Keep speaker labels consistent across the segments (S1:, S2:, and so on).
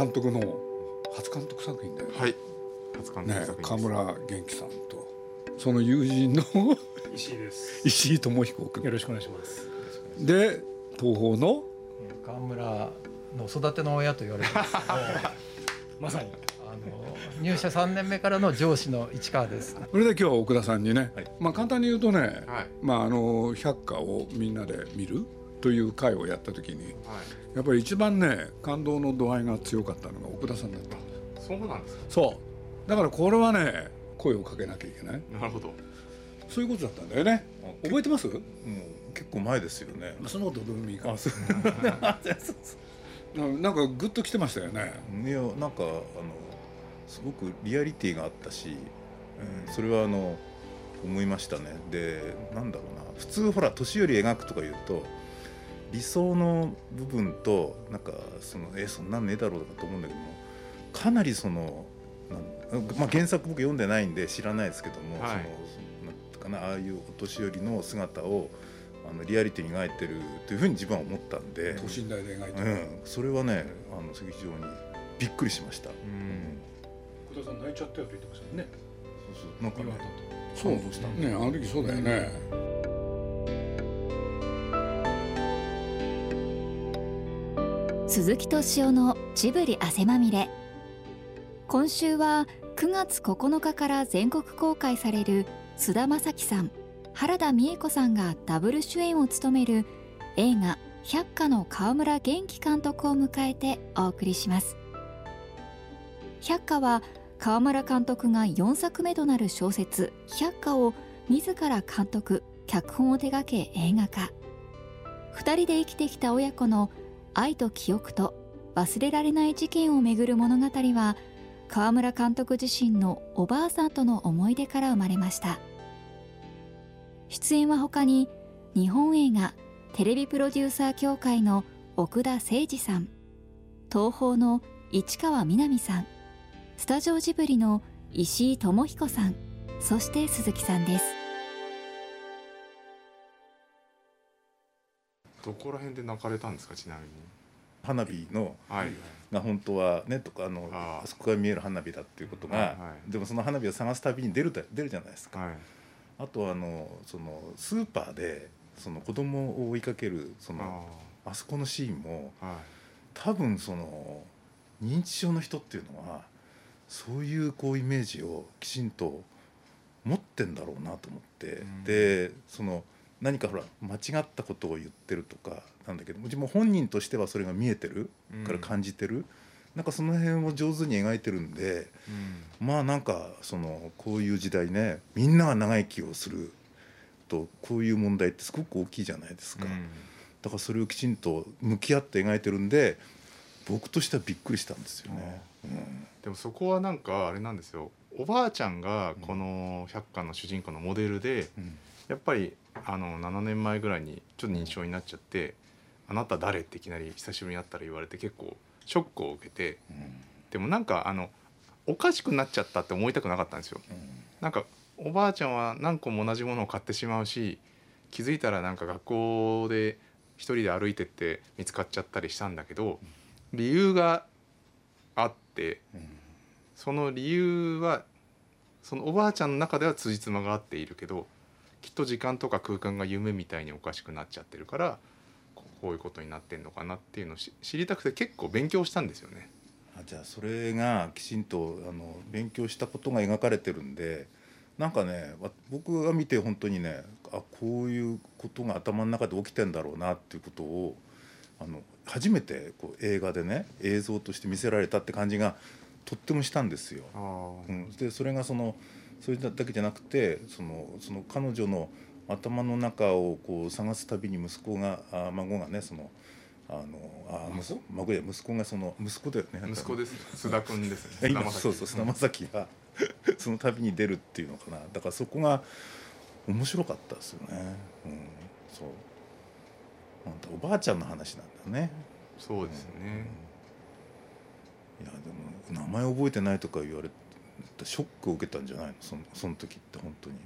S1: 監督の初監督作品だよね。
S2: はい。初監督
S1: ね
S2: 作品です。
S1: 河村元気さんとその友人の
S3: 石井です。
S1: 石井智彦君。
S3: よろしくお願いします。
S1: で東宝の？
S4: 川村の育ての親と言われてますけど。
S3: まさに。
S4: あの入社3年目からの上司の市川です。
S1: それで今日は奥田さんにね、
S2: はい。
S1: まあ簡単に言うとね、
S2: はい。
S1: まああの百花をみんなで見るという会をやった時に
S2: はい。
S1: やっぱり一番ね感動の度合いが強かったのが奥田さんだった。
S2: そうなんですか。
S1: そう。だからこれはね声をかけなきゃいけない。
S2: なるほど。
S1: そういうことだったんだよね。覚えてます？
S5: もう結構前ですよね。
S1: そのことどうでもいいか。ら
S5: あ、そう。
S1: な なんかグッときてましたよね。
S5: いやなんかあのすごくリアリティがあったし、うんそれはあの思いましたね。で、なんだろうな。普通ほら年寄り描くとか言うと理想の部分となんかそのえそんなんねえだろうとかと思うんだけども、かなりそのなんまあ原作僕読んでないんで知らないですけども、
S2: はい
S5: そのなんていうかなああいうお年寄りの姿をあのリアリティに描いてるというふうに自分は思ったんで。
S1: 等身大で描いてる、
S5: うん、それはねあの非常にびっくりしました。
S2: う
S5: うんん、
S3: 小田さん泣いちゃったよと言ってましたもんね。
S5: そうそうなんかね。
S1: そう
S5: した
S1: ねあの時そうだよね、
S6: 鈴木敏夫のジブリ汗まみれ。今週は9月9日から全国公開される菅田将暉さん原田美恵子さんがダブル主演を務める映画「百花」の川村元気監督を迎えてお送りします。百花は川村監督が4作目となる小説「百花」を自ら監督脚本を手掛け映画化。二人で生きてきた親子の愛と記憶と忘れられない事件をめぐる物語は川村監督自身のおばあさんとの思い出から生まれました。出演は他に日本映画テレビプロデューサー協会の奥田誠二さん東宝の市川みなみさんスタジオジブリの石井智彦さんそして鈴木さんです。
S2: どこら辺で泣かれたんですかちなみに？
S5: 花火の
S2: はい。
S5: が本当はねとかあの
S2: あ
S5: そこが見える花火だっていうことが、
S2: はいはい。
S5: でもその花火を探す旅に出るた出るじゃないですか。
S2: はい。
S5: あとはあのそのスーパーでその子供を追いかけるその
S2: あ
S5: あ。そこのシーンも
S2: あはい。
S5: 多分その認知症の人っていうのはそういうこうイメージをきちんと持ってんだろうなと思って、
S2: うん。
S5: でその何かほら間違ったことを言ってるとかなんだけども自分本人としてはそれが見えてるから感じてる、なんかその辺を上手に描いてるんで
S2: うん。
S5: まあなんかそのこういう時代ねみんなが長生きをするとこういう問題ってすごく大きいじゃないですか。
S2: うん。
S5: だからそれをきちんと向き合って描いてるんで僕としてはびっくりしたんですよね。うん
S2: でもそこはなんかあれなんですよ。おばあちゃんがこの「百花」の主人公のモデルで
S5: うん
S2: やっぱりあの7年前ぐらいにちょっと認知症になっちゃって「あなた誰?」っていきなり久しぶりに会ったら言われて結構ショックを受けてでもなんかあのおかしくなっちゃったって思いたくなかったんですよ。なんかおばあちゃんは何個も同じものを買ってしまうし気づいたらなんか学校で一人で歩いてって見つかっちゃったりしたんだけど理由があって
S5: うん
S2: その理由はそのおばあちゃんの中では辻褄が合っているけどきっと時間とか空間が夢みたいにおかしくなっちゃってるからここういうことになってんのかなっていうのをし知りたくて結構勉強したんですよね。
S5: あじゃあそれがきちんとあの勉強したことが描かれてるんでなんかねわ僕が見て本当にねあこういうことが頭の中で起きてんだろうなっていうことをあの初めてこう映画でね映像として見せられたって感じがとってもしたんですよ。
S2: あ
S5: うん、でそれがそのそれだけじゃなくてそのその彼女の頭の中をこう探すたびに息子があ孫がねそのあのあ息子孫や息子がその息子だよね。
S2: 息子です。須田君です
S5: え
S2: ね。
S5: 今そうそう菅田将暉が その旅に出るっていうのかな。だからそこが面白かったですよね、うん、そう。本当おばあちゃんの話なんだよね。
S2: そうですね。
S5: いやでも名前覚えてないとか言われてショックを受けたんじゃないの？そのその時って本当に。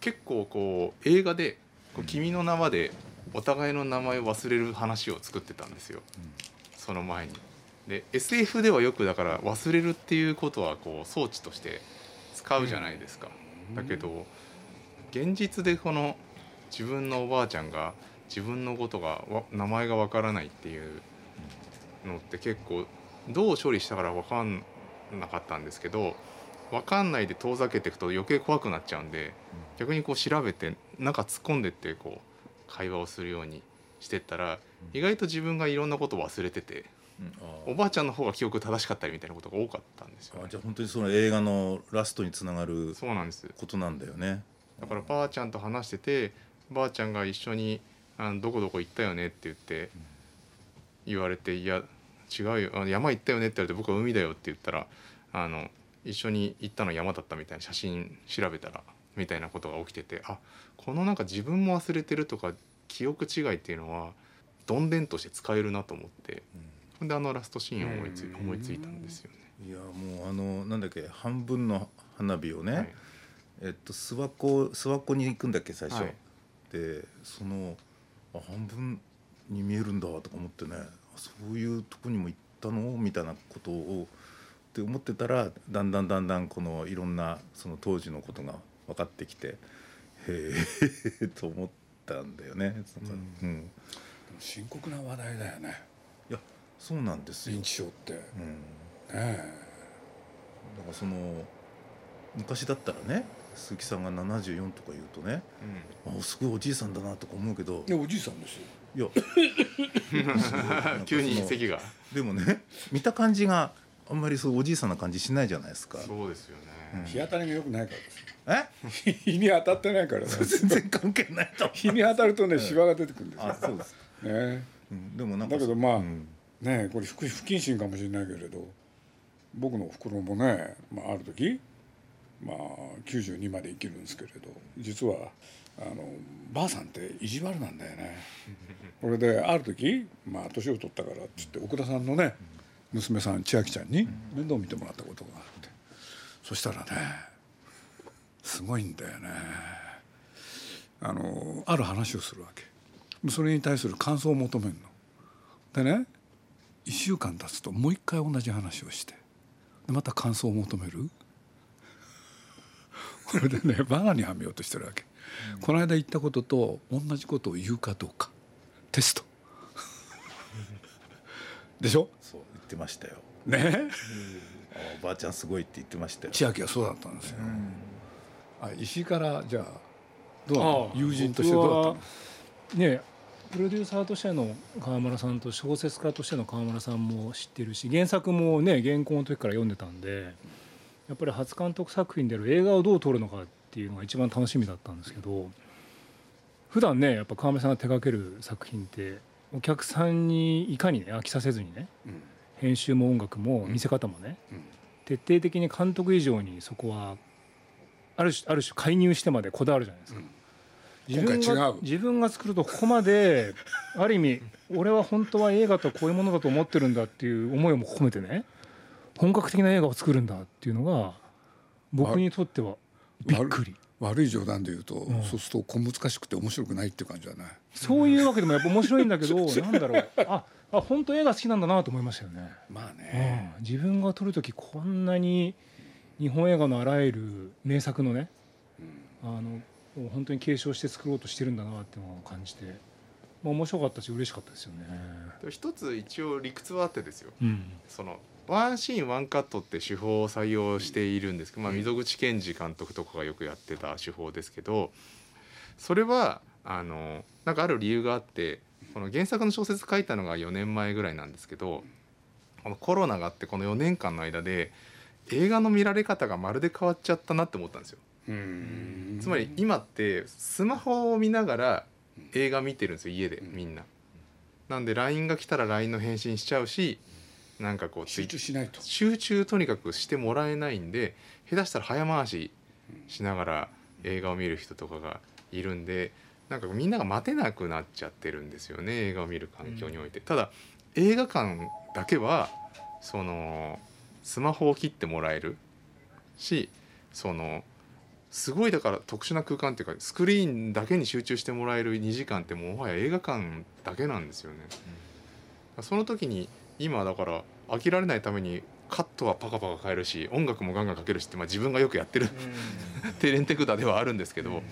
S2: 結構こう映画でこう「君の名は」でお互いの名前を忘れる話を作ってたんですよ。その前に。で SF ではよくだから忘れるっていうことはこう装置として使うじゃないですか、だけど現実でこの自分のおばあちゃんが自分のことがわ名前がわからないっていうのって結構どう処理したから分かんなかったんですけど分かんないで遠ざけていくと余計怖くなっちゃうんで逆にこう調べて中突っ込んでってこう会話をするようにしてったら意外と自分がいろんなことを忘れてて
S5: うん。
S2: おばあちゃんの方が記憶正しかったりみたいなことが多かったんですよ、ね
S5: じゃあ本当にその映画のラストにつながる
S2: そうなんです。
S5: ことなんだよね。
S2: だからばあちゃんと話しててばあちゃんが一緒にあの「どこどこ行ったよね」って言って言われて「いや違うよあの山行ったよね」って言われて僕は海だよって言ったらあの一緒に行ったの山だったみたいな写真調べたらみたいなことが起きててあこのなんか自分も忘れてるとか記憶違いっていうのはどんでんとして使えるなと思って、ほんであのラストシーンを思いつ思いついたんですよね。
S5: いやもうあのなんだっけ半分の花火をね、
S2: はい。
S5: えっと諏訪湖諏訪湖に行くんだっけ最初、
S2: はい。
S5: でそのあ半分に見えるんだとか思ってねあそういうとこにも行ったの？みたいなことをって思ってたらだんだんだんだんこのいろんなその当時のことが分かってきてへえ と思ったんだよね。なん。かうん。い
S1: 深刻な話題だよね。
S5: やそうなんですよ。
S1: 認知。症って。ね
S5: うん。
S1: え。
S5: だからその昔だったらね鈴木さんが74とか言うとねあすごいおじいさんだなとか思うけど
S1: いやおじいさんですよ。
S5: いや
S2: うん 急に席が。
S5: でもね見た感じがあんまりそうおじいさんな感じしないじゃないですか。
S2: そうですよね。
S1: 日当たりが良くないからです。
S5: え？
S1: 日に当たってないからね。
S5: 全然関係ないと
S1: 日に当たるとねシワが出てくるんですよ。
S5: あそうです、
S1: ね。
S5: うん、でもなんか
S1: だけどまあ
S5: うん。
S1: ねこれ不不謹慎かもしれないけれど僕のおふくろもね、まあ、ある時、まあ、92まで生きるんですけれど実はあのばあさんって意地悪なんだよね。これである時まあ年を取ったからって言って奥田さんのね娘さん千秋ちゃんに面倒見てもらったことがあって。そしたらねすごいんだよね。あのある話をするわけ。それに対する感想を求めるの。でね1週間経つともう一回同じ話をして。でまた感想を求める。これでねバナにはめようとしてるわけ、この間言ったことと同じことを言うかどうか。テスト。でしょ？
S5: そう言ってましたよ。
S1: ね？
S5: あおばあちゃんすごいって言ってましたよ。
S1: 千秋はそうだったんですよ、あ石井からじゃあどう友人としてどうだった
S3: ねプロデューサーとしての川村さんと小説家としての川村さんも知ってるし原作もね原稿の時から読んでたんでやっぱり初監督作品である映画をどう撮るのかっていうのが一番楽しみだったんですけど普段ねやっぱ川村さんが手掛ける作品ってお客さんにいかにね飽きさせずにね
S1: うん
S3: 編集も音楽も見せ方もね、
S1: うん。
S3: 徹底的に監督以上にそこはある種ある種介入してまでこだわるじゃないですか。
S1: うん。
S3: 自分が自分が作るとここまで ある意味俺は本当は映画とはこういうものだと思ってるんだっていう思いも込めてね本格的な映画を作るんだっていうのが僕にとってはびっくり
S1: 悪い冗談で言うと、
S3: ん。
S1: そうすると小難しくて面白くないっていう感じじゃない
S3: そういうわけでもやっぱ面白いんだけど なんだろう。ああ本当映画好きなんだなと思いましたよね。
S1: まあね、
S3: うん。自分が撮る時こんなに日本映画のあらゆる名作のねあのもう本当に継承して作ろうとしてるんだなっていうのを感じて、まあ、面白かったし嬉しかったですよね。
S2: 一つ一応理屈はあってですよ。
S3: うん。
S2: そのワンシーンワンカットって手法を採用しているんですけど、まあ、溝口健二監督とかがよくやってた手法ですけどそれはあのなんかある理由があってこの原作の小説書いたのが4年前ぐらいなんですけどこのコロナがあってこの4年間の間で映画の見られ方がまるで変わっちゃったなって思ったんですよ。
S1: うん
S2: つまり今ってスマホを見ながら映画見てるんですよ家でみんな。なんで LINE が来たら LINE の返信しちゃうしなんかこう
S1: 集中しないと
S2: 集中とにかくしてもらえないんで下手したら早回ししながら映画を見る人とかがいるんでなんかみんなが待てなくなっちゃってるんですよね映画を見る環境において。ただ映画館だけはそのスマホを切ってもらえるしそのすごいだから特殊な空間っていうかスクリーンだけに集中してもらえる2時間ってもはや映画館だけなんですよね。その時に今だから飽きられないためにカットはパカパカ変えるし音楽もガンガンかけるしって、まあ、自分がよくやってる テレンテクダではあるんですけど、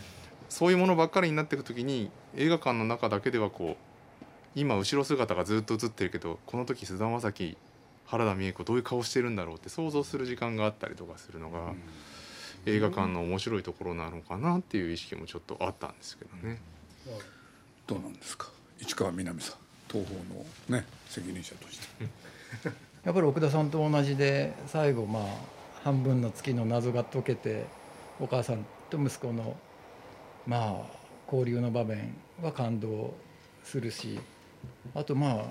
S2: そういうものばっかりになっていく時に映画館の中だけではこう今後ろ姿がずっと映ってるけどこの時菅田将暉原田美枝子どういう顔してるんだろうって想像する時間があったりとかするのが、映画館の面白いところなのかなっていう意識もちょっとあったんですけどね。
S1: どうなんですか？市川みなみさん東宝のね責任者として。
S4: やっぱり奥田さんと同じで最後まあ半分の月の謎が解けてお母さんと息子のまあ交流の場面は感動するしあとまあ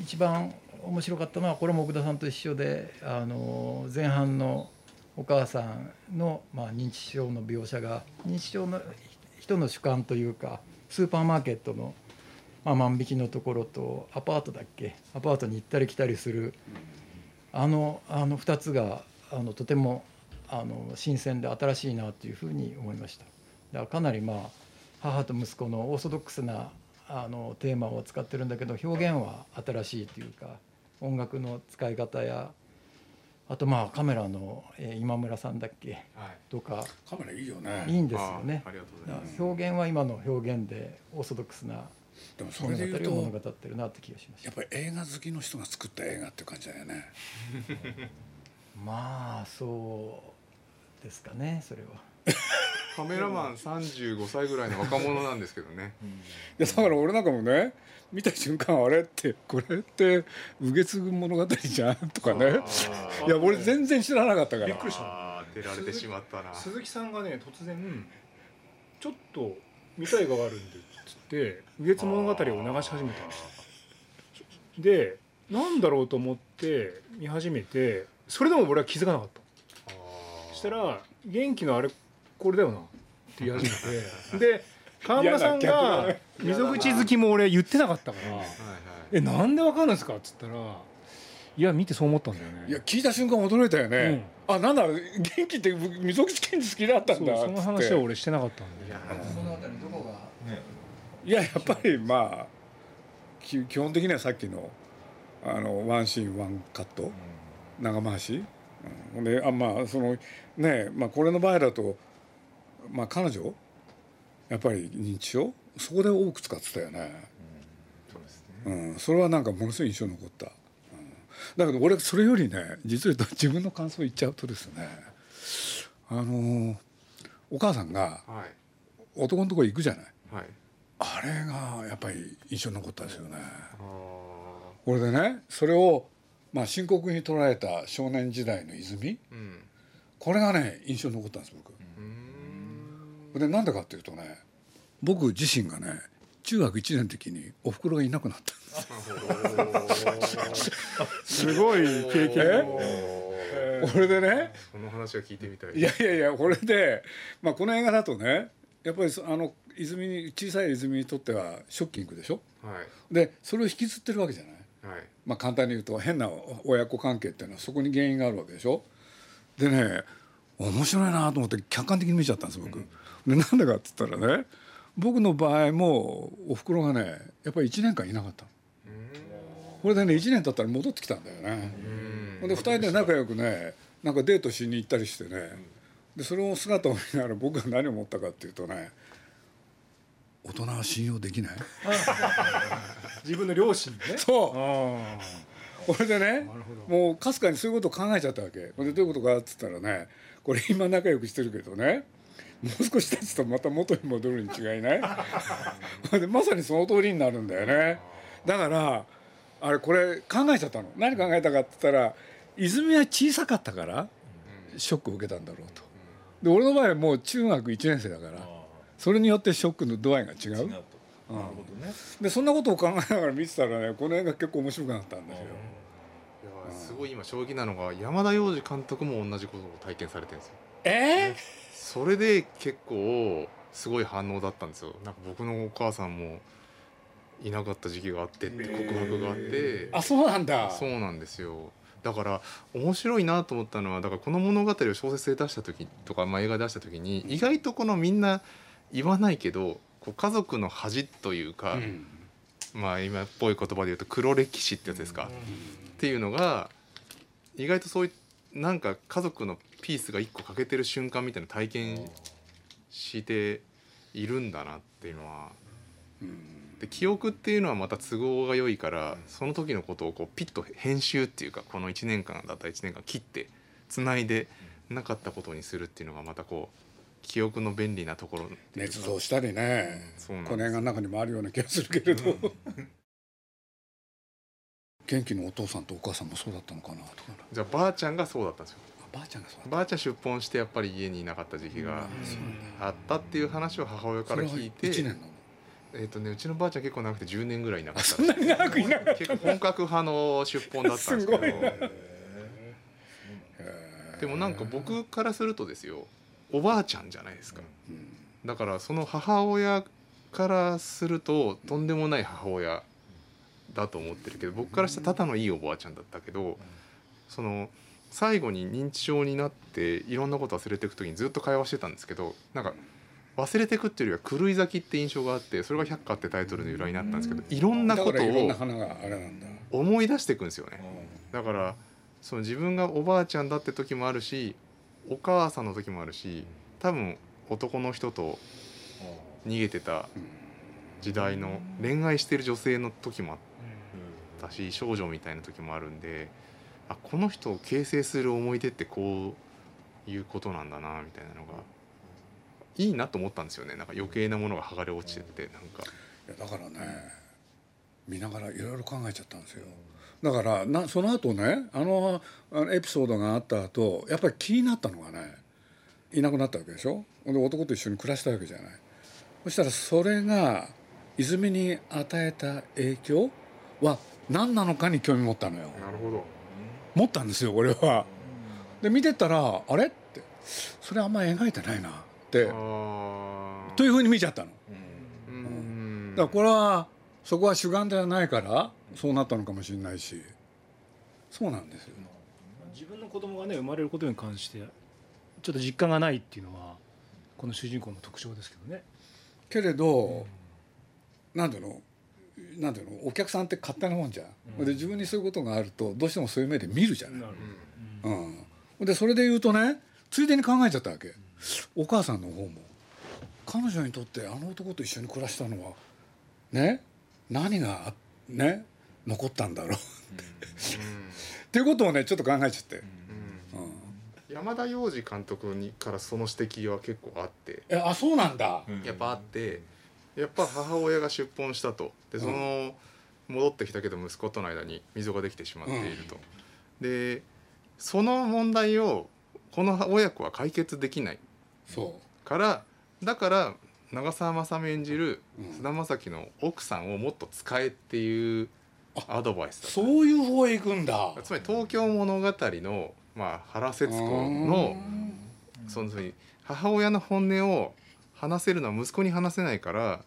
S4: 一番面白かったのはこれも奥田さんと一緒であの前半のお母さんのまあ認知症の描写が認知症の人の主観というかスーパーマーケットのまあ、万引きのところとアパートだっけ？アパートに行ったり来たりする。あのあの2つがあのとてもあの新鮮で新しいなというふうに思いました。だからかなりまあ母と息子のオーソドックスなあのテーマを使ってるんだけど表現は新しいというか音楽の使い方やあとまあカメラの、えー今村さんだっけ？とか。
S1: カメラいいよね。
S4: いいんですよね。
S2: あありがとうございます。
S4: 表現は今の表現でオーソドックスな
S1: でもそ
S4: 物
S1: れで言う
S4: 語を物
S1: と
S4: 語ってるなって気がしました
S1: やっぱり映画好きの人が作った映画っていう感じだよね。
S4: まあそうですかねそれは。
S2: カメラマン35歳ぐらいの若者なんですけどね。
S1: いやだから俺なんかもね見た瞬間あれ？ってこれって右月物語じゃんとかね。いや俺全然知らなかったから。
S3: びっくりした。
S2: ああ出られてしまったな。
S3: 鈴木さんがね突然「ちょっと見たいがあるんで」っつって「右月物語」を流し始めたんですよでなんだろうと思って見始めてそれでも俺は気づかなかった。そしたら「元気のあれこれだよな」って言い始めて。で川村さんが溝口好きも俺言ってなかったから
S2: はいはい「
S3: えなんでわかるんですか?」っつったら「いや見てそう思ったんだよね」
S1: いや聞いた瞬間驚いたよね、あなんだ元気って溝口健二好きだったんだ。
S3: そうその話は俺してなかったんで
S1: いややっぱりまあき基本的にはさっきのあのワンシーンワンカット長回し、うん、であまあそのねまあこれの場合だとまあ彼女やっぱり認知症そこで多く使ってたよね、
S2: そう
S1: ん、それはなんかものすごい印象に残った、うん、だけど俺それよりね実を言うと自分の感想言っちゃうとですねあのお母さんが
S2: はい。
S1: 男のところ行くじゃない。
S2: はい。
S1: あれがやっぱり印象に残ったですよね。
S2: あ
S1: これでねそれをまあ深刻に捉えた少年時代の泉
S2: あうん。
S1: これがね印象に残ったんです僕。
S2: うーん。
S1: でなんでかっていうとね僕自身がね中学1年の時にお袋がいなくなったんです
S3: すごい経験
S1: え？これでね
S2: その話は聞いてみたい。
S1: いやいやいやこれで、まあ、この映画だとねやっぱりそあの泉に小さい泉にとってはショッキングでしょ？
S2: はい。
S1: でそれを引きずってるわけじゃない？
S2: はい。
S1: まあ簡単に言うと変な親子関係っていうのはそこに原因があるわけでしょ？でね面白いなと思って客観的に見ちゃったんです僕。でなんでかって言ったらね僕の場合もおふくろがねやっぱり1年間いなかったの。これでね1年経ったら戻ってきたんだよね。で2人で仲良くねなんかデートしに行ったりしてね。でその姿を見ながら僕が何を思ったかっていうとね大人は信用できない。
S3: 自分の両親ね。
S1: そう。
S3: あ
S1: これでね
S3: なるほど。
S1: もうかすかにそういうことを考えちゃったわけ。でどういうことかっつったらねこれ今仲良くしてるけどねもう少し経つとまた元に戻るに違いない。まさにその通りになるんだよね。だからあれこれ考えちゃったの。何考えたかって言ったら泉は小さかったからショックを受けたんだろうと。で俺の場合はもう中学1年生だからそれによってショックの度合いが違う？
S5: 違うと。なるほどね。
S1: でそんなことを考えながら見てたらねこの映画結構面白くなったんですよ。
S2: いやすごい今衝撃なのが山田洋次監督も同じことを体験されてるんですよ。
S1: え
S2: それで結構すごい反応だったんですよ。なんか僕のお母さんもいなかった時期があってって告白があって。
S1: あそうなんだ。
S2: そうなんですよ。だから面白いなと思ったのはだからこの物語を小説で出した時とか、まあ、映画で出した時に意外とこのみんな言わないけどこう家族の恥というか、
S1: うん。
S2: まあ今っぽい言葉で言うと黒歴史ってやつですか、っていうのが意外とそういうなんか家族のピースが一個欠けてる瞬間みたいな体験しているんだなっていうのは。で記憶っていうのはまた都合が良いからその時のことをこうピッと編集っていうかこの1年間だったら1年間切ってつないでなかったことにするっていうのがまたこう記憶の便利なところ
S1: 捏造したりね。
S2: そうなんです。
S1: この映画の中にもあるような気がするけれど。元気のお父さんとお母さんもそうだったのかなとか
S2: じゃあばあちゃんがそうだったんですよ。
S1: あばあちゃんがそう
S2: ばあちゃん出本してやっぱり家にいなかった時期があったっていう話を母親から聞いて。
S1: 1年
S2: えっ、とねうちのばあちゃん結構長くて10年ぐらいいなかった
S1: そんなに長くいなかった
S2: 結構本格派の出本だったんですけどでもなんか僕からするとですよおばあちゃんじゃないですか。だからその母親からするととんでもない母親だと思ってるけど僕からしたらただのいいおばあちゃんだったけどその最後に認知症になっていろんなこと忘れていく時にずっと会話してたんですけどなんか忘れていくっていうよりは狂い咲きって印象があってそれが「百花」ってタイトルの由来になったんですけどいろんなことを思い出していくんですよね。だからその自分がおばあちゃんだって時もあるしお母さんの時もあるし多分男の人と逃げてた時代の恋愛してる女性の時もあったし少女みたいな時もあるんであこの人を形成する思い出ってこういうことなんだなみたいなのがいいなと思ったんですよね。なんか余計なものが剥がれ落ちてってなんか。
S1: いやだからね見ながらいろいろ考えちゃったんですよだからなその後ねあのあのエピソードがあった後やっぱり気になったのがねいなくなったわけでしょ？で男と一緒に暮らしたわけじゃない。そしたらそれが泉に与えた影響は何なのかに興味持ったのよ。
S2: なるほど。
S1: 持ったんですよ俺は。で見てたらあれ？って。それあんま描いてないな。って。
S2: あ
S1: というふうに見ちゃったの。
S2: ーうん。
S1: だからこれはそこは主眼ではないからそうなったのかもしれないし。そうなんですよ。
S3: 自分の子供がね生まれることに関してちょっと実感がないっていうのはこの主人公の特徴ですけどね。
S1: けれど、なんていうの？なんていうの？お客さんって勝手なもんじゃん、で自分にそういうことがあるとどうしてもそういう目で見るじゃない、
S3: なる
S1: うん、でそれで言うとねついでに考えちゃったわけ。お母さんの方も彼女にとってあの男と一緒に暮らしたのはね？何がね？残ったんだろう。っていうことをねちょっと考えちゃって、うん。
S2: 山田洋次監督にからその指摘は結構あって。
S1: えあそうなんだ、
S2: やっぱあってやっぱ母親が出奔したと。でその戻ってきたけど息子との間に溝ができてしまっていると、でその問題をこの親子は解決できない。
S1: そ
S2: からだから長澤まさみ演じる
S1: うん。
S2: 菅田将暉の奥さんをもっと使えっていうアドバイス
S1: う
S2: だった
S1: そういう方へ行くんだ
S2: つまり東京物語の、まあ、原節子のその母親の本音を話せるのは息子に話せないから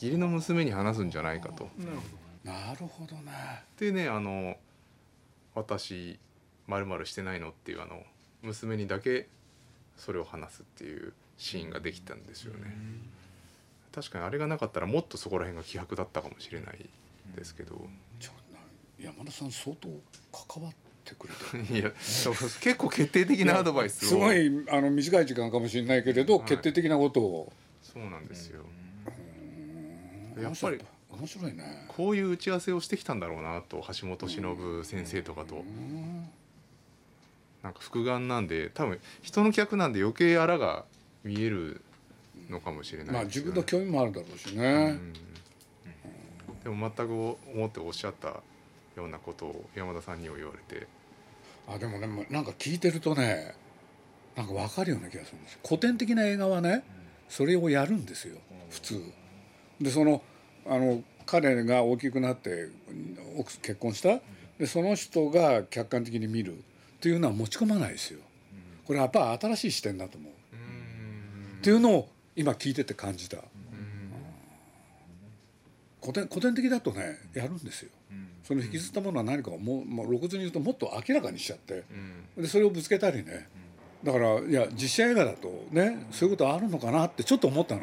S2: 義理の娘に話すんじゃないかと。
S1: なるほどね
S2: でねあの「私まるしてないの?」っていうあの娘にだけそれを話すっていうシーンができたんですよね。確かにあれがなかったらもっとそこら辺が希薄だったかもしれないですけど、
S1: 山田さん相当関わってくれてる。
S2: いや結構決定的なアドバイスを。
S1: すごいあの短い時間かもしれないけれど、
S2: はい。
S1: 決定的なことを。
S2: そうなんですよ。やっぱり
S1: 面白いね。
S2: こういう打ち合わせをしてきたんだろうなと橋本忍先生とかと。なんか複眼なんで多分人の客なんで余計あらが見えるのかもしれない
S1: まあ自分の興味もあるだろうし
S2: う
S1: ね、
S2: んでも全く思っておっしゃったようなことを山田さんにも言われて。
S1: あでもねなんか聞いてるとねなんか分かるような気がするんですよ。古典的な映画はねそれをやるんですよ普通。でそのあの彼が大きくなって奥結婚したでその人が客観的に見るっていうのは持ち込まないですよ。これはやっぱ新しい視点だと思う。っていうのを今聞いてて感じた古典古典的だとねやるんですよ。その引きずったものは何かをもう、まあ、露骨に言うともっと明らかにしちゃってでそれをぶつけたりね。だからいや実写映画だとねそういうことあるのかなってちょっと思ったの。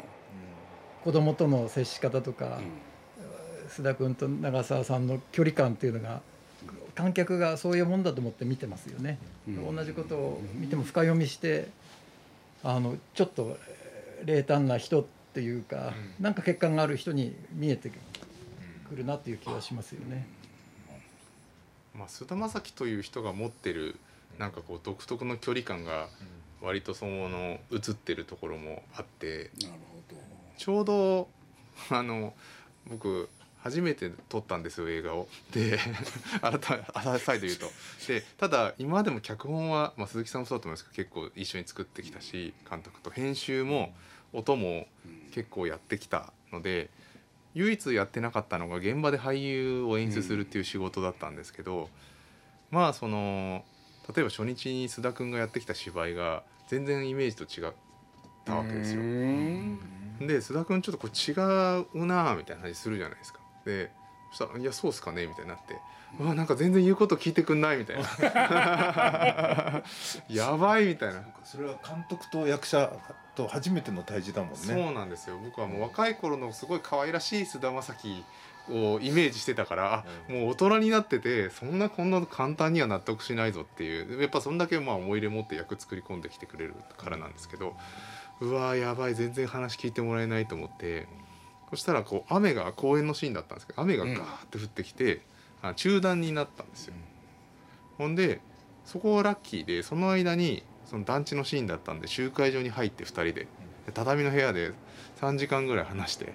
S4: 子供との接し方とか、須田君と長澤さんの距離感っていうのが観客がそういうもんだと思って見てますよね、
S1: うん。
S4: 同じことを見ても深読みしてあのちょっとえー冷淡な人っていうか、なんか欠陥がある人に見えてくるなっていう気がしますよね。
S2: まあ、菅田将暉という人が持ってるなんかこう独特の距離感が割とその映ってるところもあってちょうどあの僕初めて撮ったんですよ映画を。で 改め再度言うとでただ今までも脚本は、まあ、鈴木さんもそうだと思いますけど結構一緒に作ってきたし監督と編集も音も結構やってきたので唯一やってなかったのが現場で俳優を演出するっていう仕事だったんですけど、まあその例えば初日に須田君がやってきた芝居が全然イメージと違ったわけですよ。
S1: うん
S2: で須田君ちょっとこれ違うなみたいな話するじゃないですか。でそしたら「いやそうっすかね」みたいになって「うわなんか全然言うこと聞いてくんない」みたいな「やばい」みたいな。
S5: それは監督と役者と初めての対峙だもんね。
S2: そうなんですよ。僕はもう若い頃のすごい可愛らしい菅田将暉をイメージしてたから、あもう大人になっててそんなこんな簡単には納得しないぞっていうやっぱそんだけまあ思い入れ持って役作り込んできてくれるからなんですけどうわーやばい全然話聞いてもらえないと思ってそしたらこう雨が公園のシーンだったんですけど雨がガーって降ってきて、あ中断になったんですよ。ほんでそこはラッキーでその間にその団地のシーンだったんで集会場に入って2人で。で畳の部屋で3時間ぐらい話して。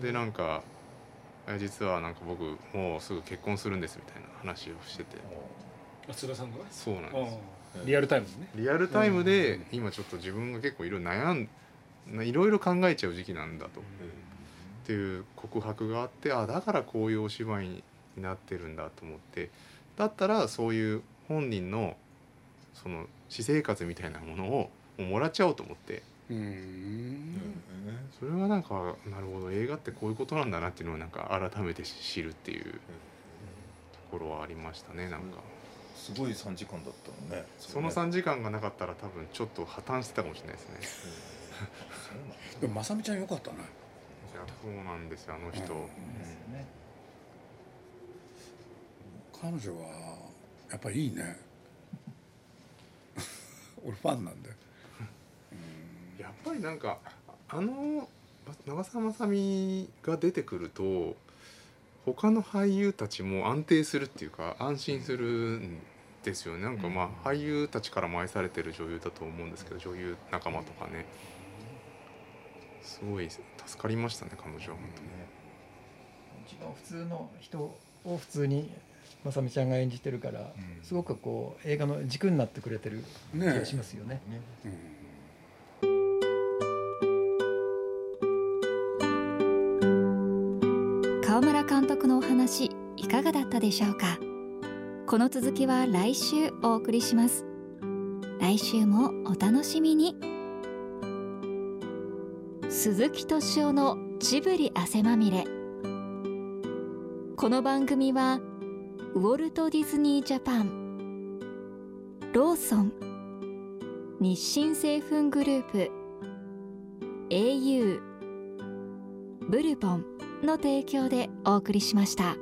S2: でなんかえ実はなんか僕もうすぐ結婚するんですみたいな話をしてて。
S3: あ津田さんが？
S2: そうなんです
S3: リアルタイムでね。
S2: リアルタイムで今ちょっと自分が結構いろいろ悩んいろいろ考えちゃう時期なんだと。っていう告白があってあだからこういうお芝居になってるんだと思って。だったらそういう本人のその私生活みたいなものをもらっちゃおうと思って。
S1: うん。
S2: それはなんかなるほど映画ってこういうことなんだなっていうのをなんか改めて知るっていうところはありましたねなんか
S5: すごい3時間だったのね。
S2: その3時間がなかったら多分ちょっと破綻してたかもしれないですね。
S1: でもまさみちゃんよかったね
S2: いやそうなんですよあの人、
S1: うん。
S4: ね。
S1: 彼女はやっぱりいいね。俺ファンなんで。
S2: やっぱりなんかあの長澤まさみが出てくると他の俳優たちも安定するっていうか安心するんですよね。なんかまあ俳優たちからも愛されてる女優だと思うんですけど女優仲間とかね。すごい助かりましたね彼女は本当に。
S4: 一番普通の人を普通にまさみちゃんが演じてるから、
S5: うん。
S4: すごくこう映画の軸になってくれてる気
S1: ね
S4: がしますよね。
S1: うん。
S6: 川村監督のお話いかがだったでしょうか？この続きは来週お送りします。来週もお楽しみに。鈴木敏夫のジブリ汗まみれ。この番組はウォルト・ディズニー・ジャパンローソン日清製粉グループ au ブルボンの提供でお送りしました。